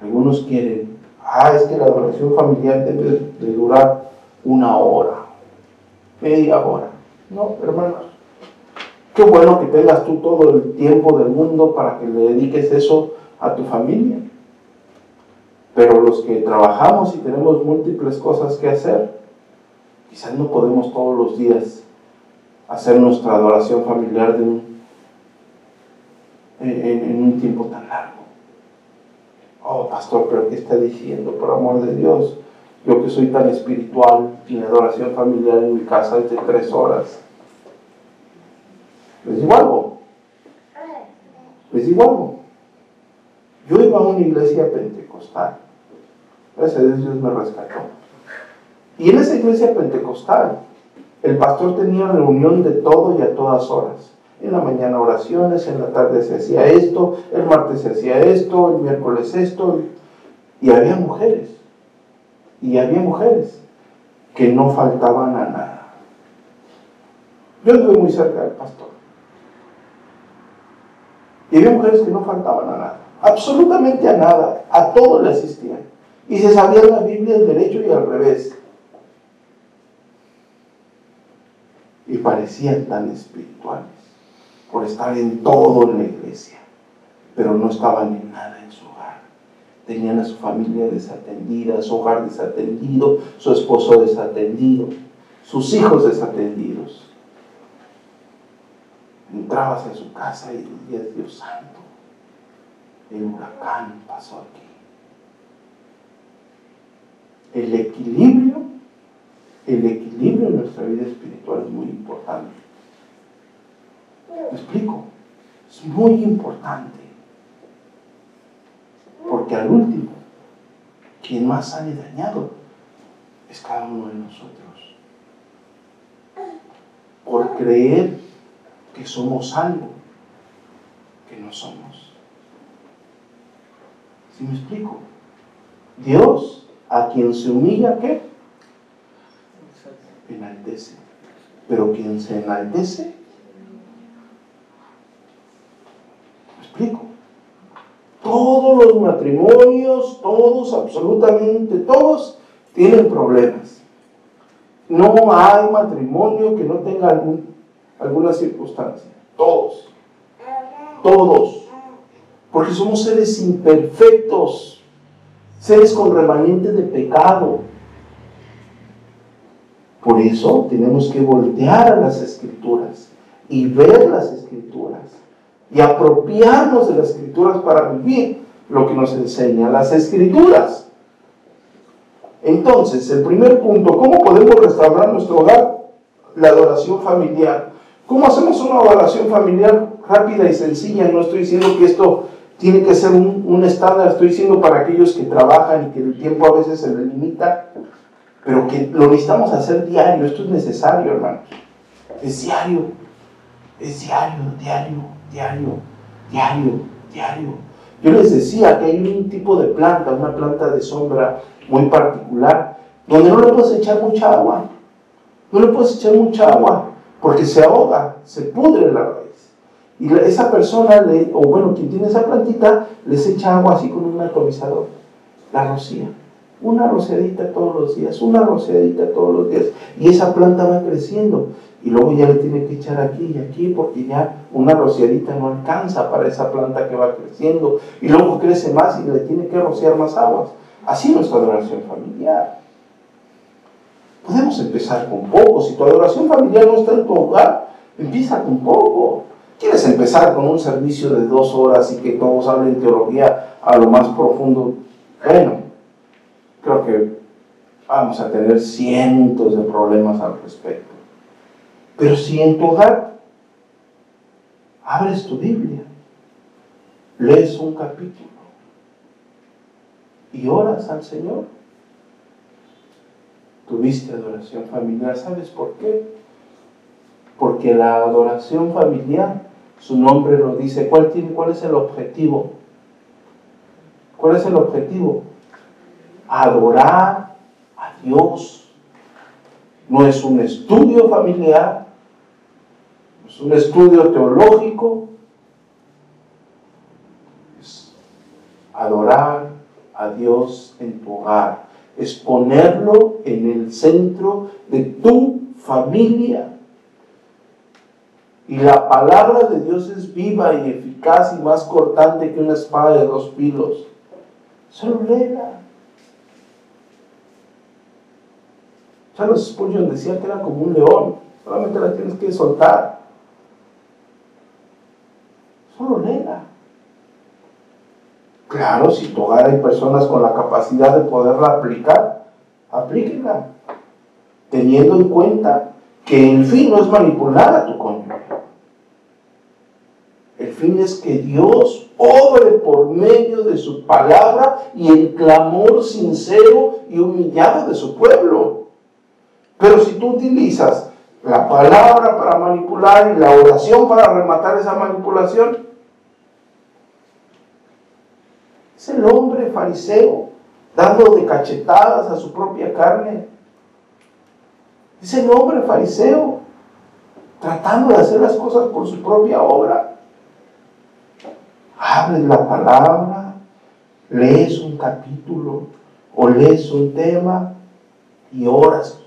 Algunos quieren, ah, es que la oración familiar debe de durar una hora, media hora. No, hermanos, qué bueno que tengas tú todo el tiempo del mundo para que le dediques eso a tu familia. Pero los que trabajamos y tenemos múltiples cosas que hacer, quizás no podemos todos los días hacer nuestra adoración familiar en, un tiempo tan largo. Oh, pastor, pero ¿qué está diciendo? Por amor de Dios, yo que soy tan espiritual, mi adoración familiar en mi casa es de tres horas. ¿Les digo algo? ¿Les digo algo? Yo iba a una iglesia pentecostal Gracias a Dios me rescató. Y en esa iglesia pentecostal, el pastor tenía reunión de todo y a todas horas. En la mañana oraciones, en la tarde se hacía esto, el martes se hacía esto, el miércoles esto. Y había mujeres. Y había mujeres que no faltaban a nada. Yo estuve muy cerca del pastor. Y había mujeres que no faltaban a nada. Absolutamente a nada. A todo le asistían. Y se sabía la Biblia al derecho y al revés. Y parecían tan espirituales por estar en todo en la iglesia, pero no estaban en nada en su hogar. Tenían a su familia desatendida, su hogar desatendido, su esposo desatendido, sus hijos desatendidos. Entrabas a su casa y decías, Dios santo, el huracán pasó aquí el equilibrio, el equilibrio en nuestra vida espiritual es muy importante. ¿Me explico? Es muy importante. Porque al último, quien más sale dañado es cada uno de nosotros. Por creer que somos algo que no somos. ¿Sí me explico? Dios, a quien se humilla, ¿qué? Enaltece. Pero quien se enaltece, ¿me explico? Todos los matrimonios, todos, absolutamente todos, tienen problemas. No hay matrimonio que no tenga algún, alguna circunstancia. Todos. Todos. Porque somos seres imperfectos, seres con remanentes de pecado. Por eso tenemos que voltear a las escrituras y ver las escrituras y apropiarnos de las escrituras para vivir lo que nos enseñan las escrituras. Entonces, el primer punto, ¿cómo podemos restaurar nuestro hogar? La adoración familiar. ¿Cómo hacemos una adoración familiar rápida y sencilla? No estoy diciendo que esto tiene que ser un, un estándar, estoy diciendo para aquellos que trabajan y que el tiempo a veces se les limita, pero que lo necesitamos hacer diario, esto es necesario, hermanos. Es diario, es diario, diario, diario, diario, diario. Yo les decía que hay un tipo de planta, una planta de sombra muy particular, donde no le puedes echar mucha agua. No le puedes echar mucha agua, porque se ahoga, se pudre la Y esa persona, le, o bueno, quien tiene esa plantita, les echa agua así con un atomizador, la rocía. Una rociadita todos los días, una rociadita todos los días. Y esa planta va creciendo. Y luego ya le tiene que echar aquí y aquí porque ya una rociadita no alcanza para esa planta que va creciendo. Y luego crece más y le tiene que rociar más aguas. Así nuestra adoración familiar. Podemos empezar con poco. Si tu adoración familiar no está en tu hogar, empieza con poco. ¿Quieres empezar con un servicio de dos horas y que todos hablen teología a lo más profundo? Bueno, creo que vamos a tener cientos de problemas al respecto. Pero si en tu hogar abres tu Biblia, lees un capítulo y oras al Señor, tuviste adoración familiar. ¿Sabes por qué? Porque la adoración familiar, su nombre lo dice. ¿Cuál, tiene, ¿Cuál es el objetivo? ¿Cuál es el objetivo? adorar a Dios. No es un estudio familiar, no es un estudio teológico, es adorar a Dios en tu hogar, es ponerlo en el centro de tu familia. Y la palabra de Dios es viva y eficaz y más cortante que una espada de dos filos. Solo léela. Charles Spurgeon decía que era como un león, solamente la tienes que soltar. Solo léela. Claro, si tu hogar hay personas con la capacidad de poderla aplicar, aplíquenla, teniendo en cuenta que el fin no es manipular a tu cónyuge. El fin es que Dios obre por medio de su palabra y el clamor sincero y humillado de su pueblo. Pero si tú utilizas la palabra para manipular y la oración para rematar esa manipulación, es el hombre fariseo dando de cachetadas a su propia carne. Es el hombre fariseo tratando de hacer las cosas por su propia obra. Abres la palabra, lees un capítulo o lees un tema y oras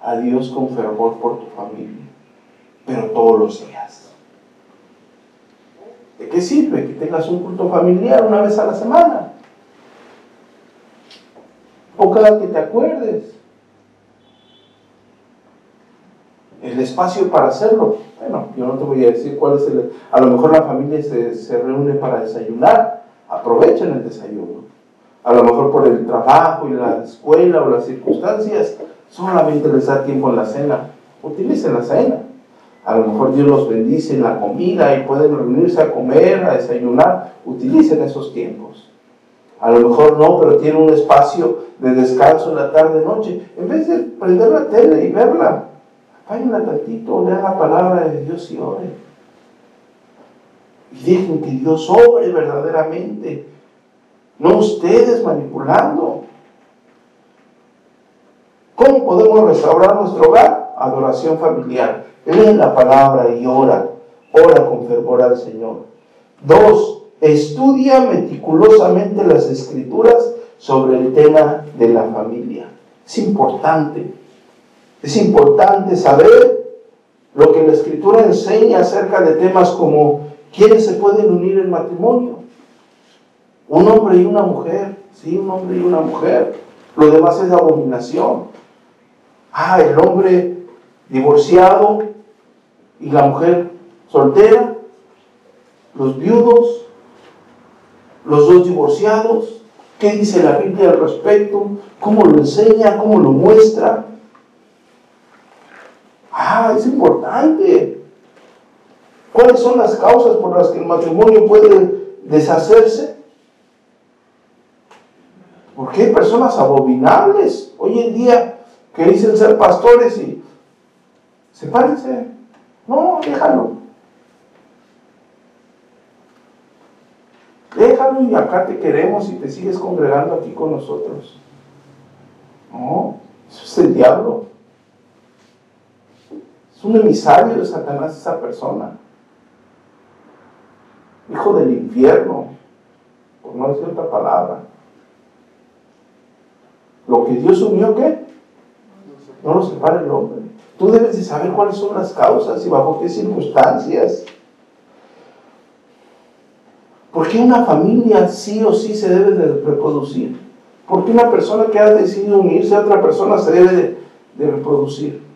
a Dios con fervor por tu familia, pero todos los días. ¿De qué sirve que tengas un culto familiar una vez a la semana? O cada que te acuerdes. El espacio para hacerlo. Bueno, yo no te voy a decir cuál es el... A lo mejor la familia se, se reúne para desayunar. Aprovechen el desayuno. A lo mejor por el trabajo y la escuela o las circunstancias Solamente les da tiempo en la cena. Utilicen la cena. A lo mejor Dios los bendice en la comida y pueden reunirse a comer, a desayunar. Utilicen esos tiempos. A lo mejor no, pero tiene un espacio de descanso en la tarde-noche. En vez de prender la tele y verla, váyanla tantito, lean la palabra de Dios y oren. Y dejen que Dios obre verdaderamente. No ustedes manipulando. ¿Cómo podemos restaurar nuestro hogar? Adoración familiar. Leen la palabra y ora. Ora con fervor al Señor. Dos, estudia meticulosamente las escrituras sobre el tema de la familia. Es importante. Es importante saber lo que la escritura enseña acerca de temas como quiénes se pueden unir en matrimonio. Un hombre y una mujer. Sí, un hombre y una mujer. Lo demás es abominación. Ah, el hombre divorciado y la mujer soltera, los viudos, los dos divorciados, ¿qué dice la Biblia al respecto? ¿Cómo lo enseña? ¿Cómo lo muestra? Ah, es importante. ¿Cuáles son las causas por las que el matrimonio puede deshacerse? Porque hay personas abominables hoy en día que dicen ser pastores y se parece. No, déjalo. Déjalo y acá te queremos y te sigues congregando aquí con nosotros. No, eso es el diablo. Es un emisario de Satanás esa persona. Hijo del infierno, por no decir otra palabra. Lo que Dios unió, ¿qué? No lo separa el hombre. Tú debes de saber cuáles son las causas y bajo qué circunstancias. ¿Por qué una familia sí o sí se debe de reproducir? ¿Por qué una persona que ha decidido unirse a otra persona se debe de, de reproducir?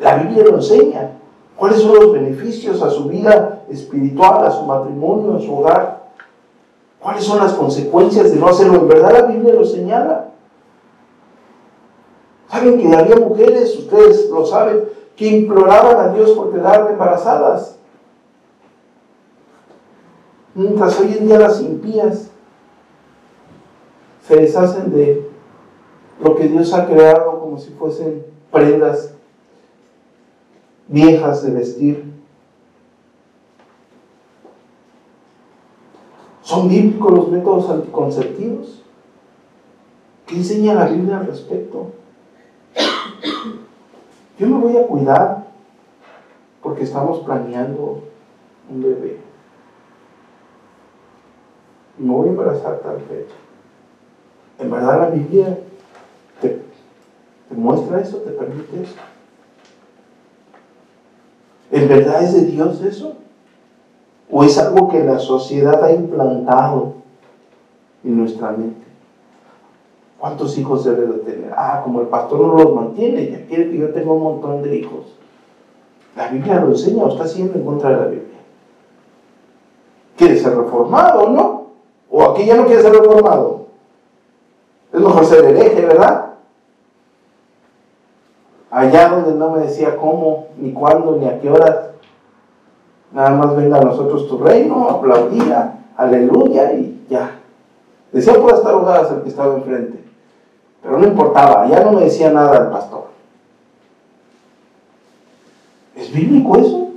La Biblia lo enseña. ¿Cuáles son los beneficios a su vida espiritual, a su matrimonio, a su hogar? ¿Cuáles son las consecuencias de no hacerlo? En verdad la Biblia lo señala. Saben que había mujeres, ustedes lo saben, que imploraban a Dios por quedar embarazadas. Mientras hoy en día las impías se deshacen de lo que Dios ha creado como si fuesen prendas viejas de vestir. ¿Son bíblicos los métodos anticonceptivos? ¿Qué enseña la Biblia al respecto? Yo me voy a cuidar porque estamos planeando un bebé. Me voy a embarazar tal fecha. En verdad la Biblia te, te muestra eso, te permite eso. ¿En verdad es de Dios eso? ¿O es algo que la sociedad ha implantado en nuestra mente? ¿Cuántos hijos debe de tener? Ah, como el pastor no los mantiene, ya quiere que yo tenga un montón de hijos. La Biblia lo enseña o está siempre en contra de la Biblia. ¿Quiere ser reformado o no? ¿O aquí ya no quiere ser reformado? Es mejor ser hereje, ¿verdad? Allá donde no me decía cómo, ni cuándo, ni a qué horas. Nada más venga a nosotros tu reino, aplaudía, aleluya y ya. Decía por estar ahogadas el que estaba enfrente. Pero no importaba, ya no me decía nada el pastor. ¿Es bíblico eso?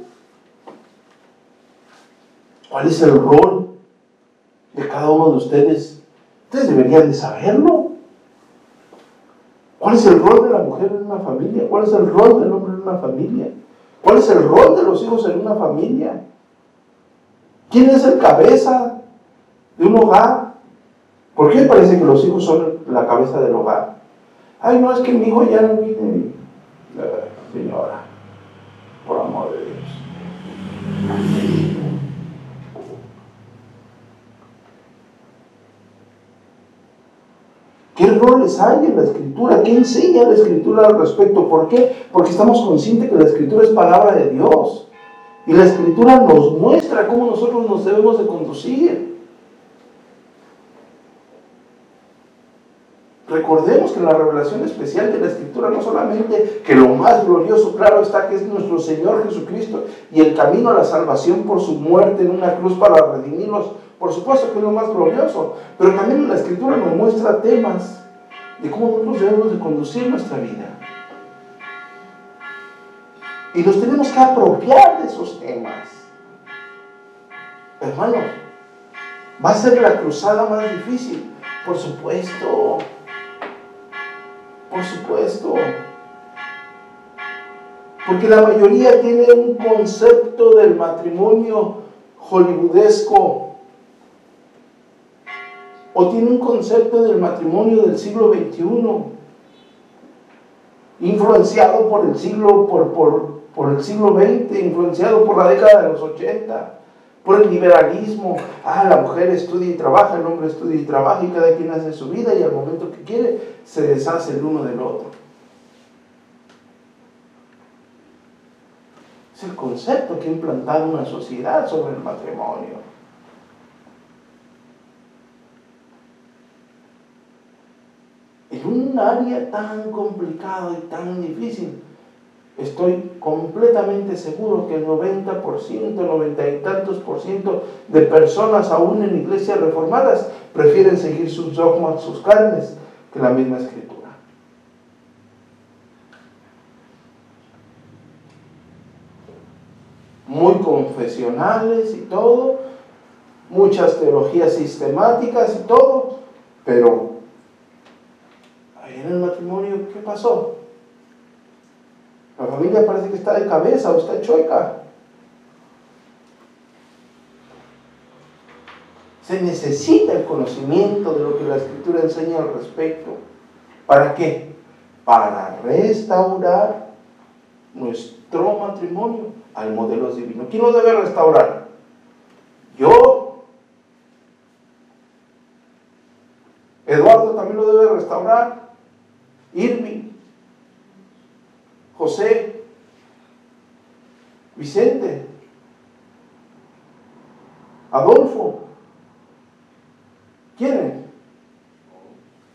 ¿Cuál es el rol de cada uno de ustedes? Ustedes deberían de saberlo. ¿Cuál es el rol de en una familia? ¿Cuál es el rol del hombre en una familia? ¿Cuál es el rol de los hijos en una familia? ¿Quién es el cabeza de un hogar? ¿Por qué parece que los hijos son la cabeza del hogar? Ay, no, es que mi hijo ya no viene. señora, por amor de Dios. ¿Qué roles hay en la escritura? ¿Qué enseña la escritura al respecto? ¿Por qué? Porque estamos conscientes que la escritura es palabra de Dios. Y la escritura nos muestra cómo nosotros nos debemos de conducir. Recordemos que la revelación especial de la Escritura no solamente que lo más glorioso, claro está que es nuestro Señor Jesucristo y el camino a la salvación por su muerte en una cruz para redimirnos, por supuesto que es lo más glorioso, pero también la Escritura nos muestra temas de cómo nosotros debemos de conducir nuestra vida. Y nos tenemos que apropiar de esos temas. Hermanos, ¿va a ser la cruzada más difícil? Por supuesto. Por supuesto. Porque la mayoría tiene un concepto del matrimonio hollywoodesco. O tiene un concepto del matrimonio del siglo XXI. Influenciado por el siglo, por, el siglo XX, influenciado por la década de los 80 por el liberalismo. Ah, la mujer estudia y trabaja, el hombre estudia y trabaja y cada quien hace su vida y al momento que quiere se deshace el uno del otro. Es el concepto que ha implantado una sociedad sobre el matrimonio. En un área tan complicado y tan difícil estoy completamente seguro que el 90%, 90 y tantos por ciento de personas aún en iglesias reformadas prefieren seguir sus dogmas, sus carnes, que la misma escritura. Muy confesionales y todo, muchas teologías sistemáticas y todo, pero en el matrimonio, ¿qué pasó? La familia parece que está de cabeza o está chueca. Se necesita el conocimiento de lo que la escritura enseña al respecto. ¿Para qué? Para restaurar nuestro matrimonio al modelo divino. ¿Quién lo debe restaurar? Yo. Eduardo también lo debe restaurar. Irving. José, Vicente, Adolfo. ¿Quieren?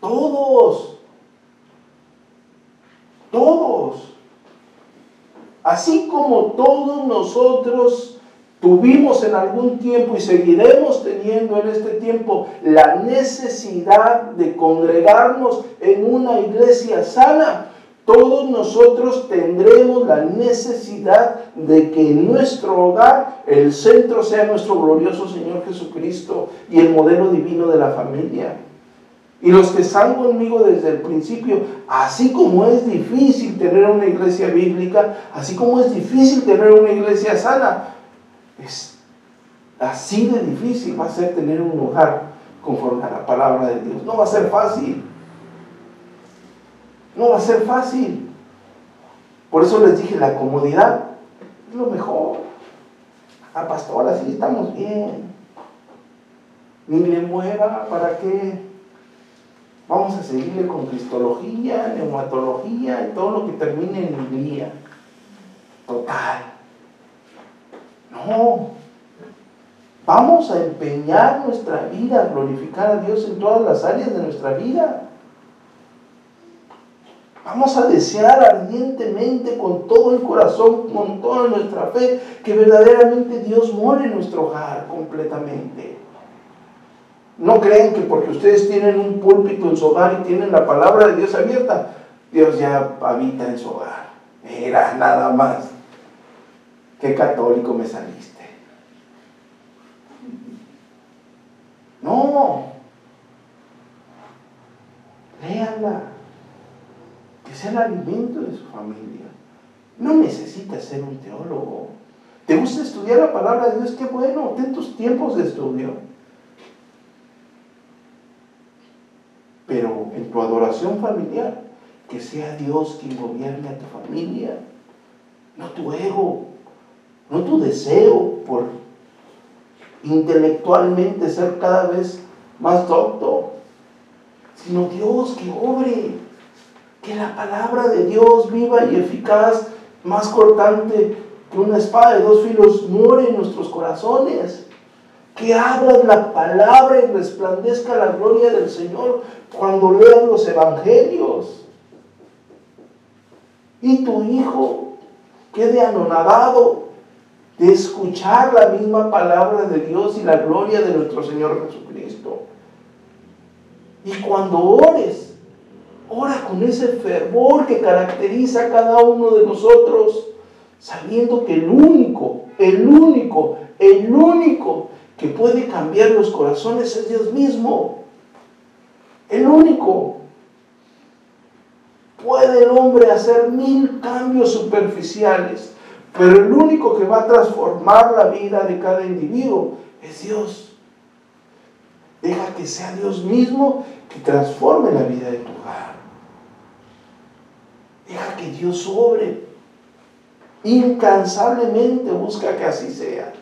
Todos. Todos. Así como todos nosotros tuvimos en algún tiempo y seguiremos teniendo en este tiempo la necesidad de congregarnos en una iglesia sana, todos nosotros tendremos la necesidad de que en nuestro hogar el centro sea nuestro glorioso Señor Jesucristo y el modelo divino de la familia. Y los que están conmigo desde el principio, así como es difícil tener una iglesia bíblica, así como es difícil tener una iglesia sana, es así de difícil va a ser tener un hogar conforme a la palabra de Dios. No va a ser fácil. No va a ser fácil. Por eso les dije, la comodidad es lo mejor. Ah, pastor, así estamos bien. Ni le mueva, ¿para qué? Vamos a seguirle con cristología, neumatología y todo lo que termine en día. Total. No. Vamos a empeñar nuestra vida a glorificar a Dios en todas las áreas de nuestra vida. Vamos a desear ardientemente con todo el corazón, con toda nuestra fe, que verdaderamente Dios more en nuestro hogar completamente. No creen que porque ustedes tienen un púlpito en su hogar y tienen la palabra de Dios abierta, Dios ya habita en su hogar. Era nada más. Qué católico me saliste. No. Léanla que sea el alimento de su familia. No necesitas ser un teólogo. ¿Te gusta estudiar la palabra de Dios? Qué bueno, ten tus tiempos de estudio. Pero en tu adoración familiar, que sea Dios quien gobierne a tu familia, no tu ego, no tu deseo por intelectualmente ser cada vez más docto, sino Dios que obre que la palabra de Dios viva y eficaz, más cortante que una espada de dos filos, muere en nuestros corazones. Que abras la palabra y resplandezca la gloria del Señor cuando leas los evangelios. Y tu hijo quede anonadado de escuchar la misma palabra de Dios y la gloria de nuestro Señor Jesucristo. Y cuando ores, ora con ese fervor que caracteriza a cada uno de nosotros, sabiendo que el único, el único, el único que puede cambiar los corazones es Dios mismo. El único. Puede el hombre hacer mil cambios superficiales, pero el único que va a transformar la vida de cada individuo es Dios. Deja que sea Dios mismo que transforme la vida de tu hogar. Deja que Dios obre. Incansablemente busca que así sea.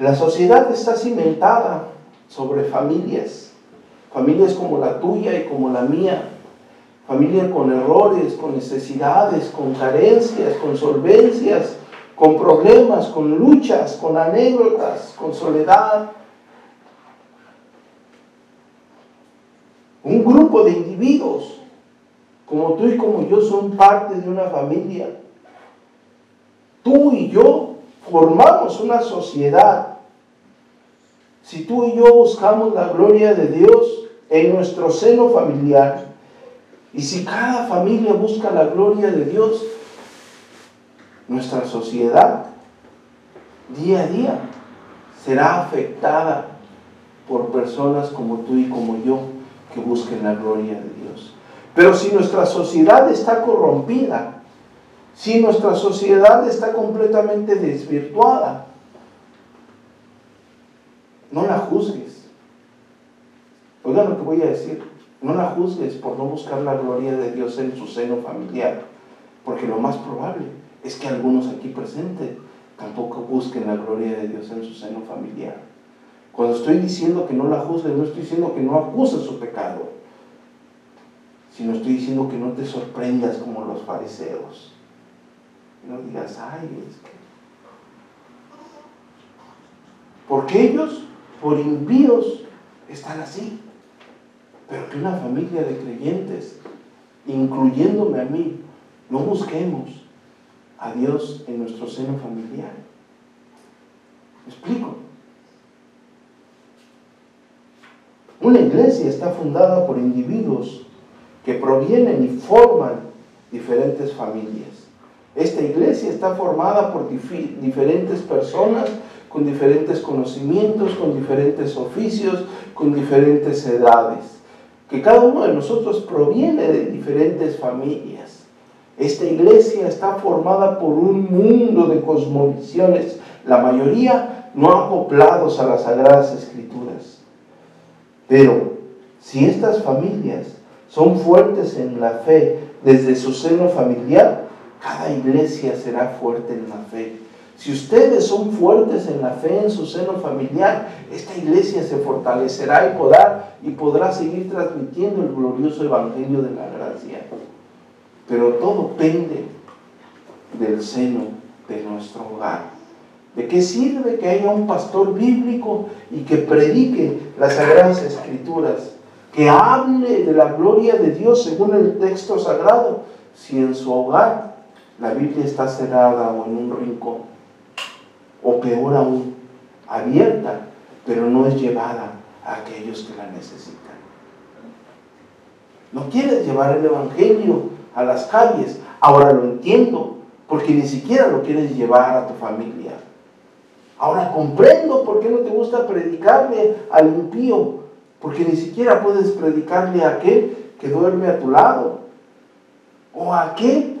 La sociedad está cimentada sobre familias familias como la tuya y como la mía, familia con errores, con necesidades, con carencias, con solvencias, con problemas, con luchas, con anécdotas, con soledad. Un grupo de individuos como tú y como yo son parte de una familia. Tú y yo formamos una sociedad. Si tú y yo buscamos la gloria de Dios, en nuestro seno familiar. Y si cada familia busca la gloria de Dios, nuestra sociedad día a día será afectada por personas como tú y como yo que busquen la gloria de Dios. Pero si nuestra sociedad está corrompida, si nuestra sociedad está completamente desvirtuada, no la juzgues. Oiga lo que voy a decir, no la juzgues por no buscar la gloria de Dios en su seno familiar, porque lo más probable es que algunos aquí presentes tampoco busquen la gloria de Dios en su seno familiar. Cuando estoy diciendo que no la juzgues, no estoy diciendo que no acuses su pecado, sino estoy diciendo que no te sorprendas como los fariseos. No digas, ay, es que... Porque ellos, por impíos, están así pero que una familia de creyentes, incluyéndome a mí, no busquemos a Dios en nuestro seno familiar. ¿Me explico? Una iglesia está fundada por individuos que provienen y forman diferentes familias. Esta iglesia está formada por diferentes personas con diferentes conocimientos, con diferentes oficios, con diferentes edades que cada uno de nosotros proviene de diferentes familias. Esta iglesia está formada por un mundo de cosmovisiones, la mayoría no acoplados a las sagradas escrituras. Pero si estas familias son fuertes en la fe desde su seno familiar, cada iglesia será fuerte en la fe. Si ustedes son fuertes en la fe en su seno familiar, esta iglesia se fortalecerá y podrá, y podrá seguir transmitiendo el glorioso evangelio de la gracia. Pero todo pende del seno de nuestro hogar. ¿De qué sirve que haya un pastor bíblico y que predique las sagradas escrituras? Que hable de la gloria de Dios según el texto sagrado, si en su hogar la Biblia está cerrada o en un rincón o peor aún, abierta, pero no es llevada a aquellos que la necesitan. No quieres llevar el Evangelio a las calles, ahora lo entiendo, porque ni siquiera lo quieres llevar a tu familia. Ahora comprendo por qué no te gusta predicarle al impío, porque ni siquiera puedes predicarle a aquel que duerme a tu lado, o a aquel,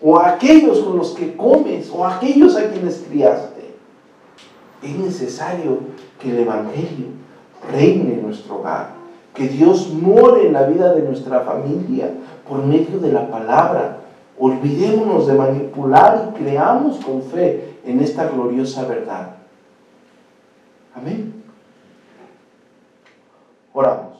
o a aquellos con los que comes, o a aquellos a quienes criaste es necesario que el Evangelio reine en nuestro hogar, que Dios more en la vida de nuestra familia por medio de la palabra. Olvidémonos de manipular y creamos con fe en esta gloriosa verdad. Amén. Oramos.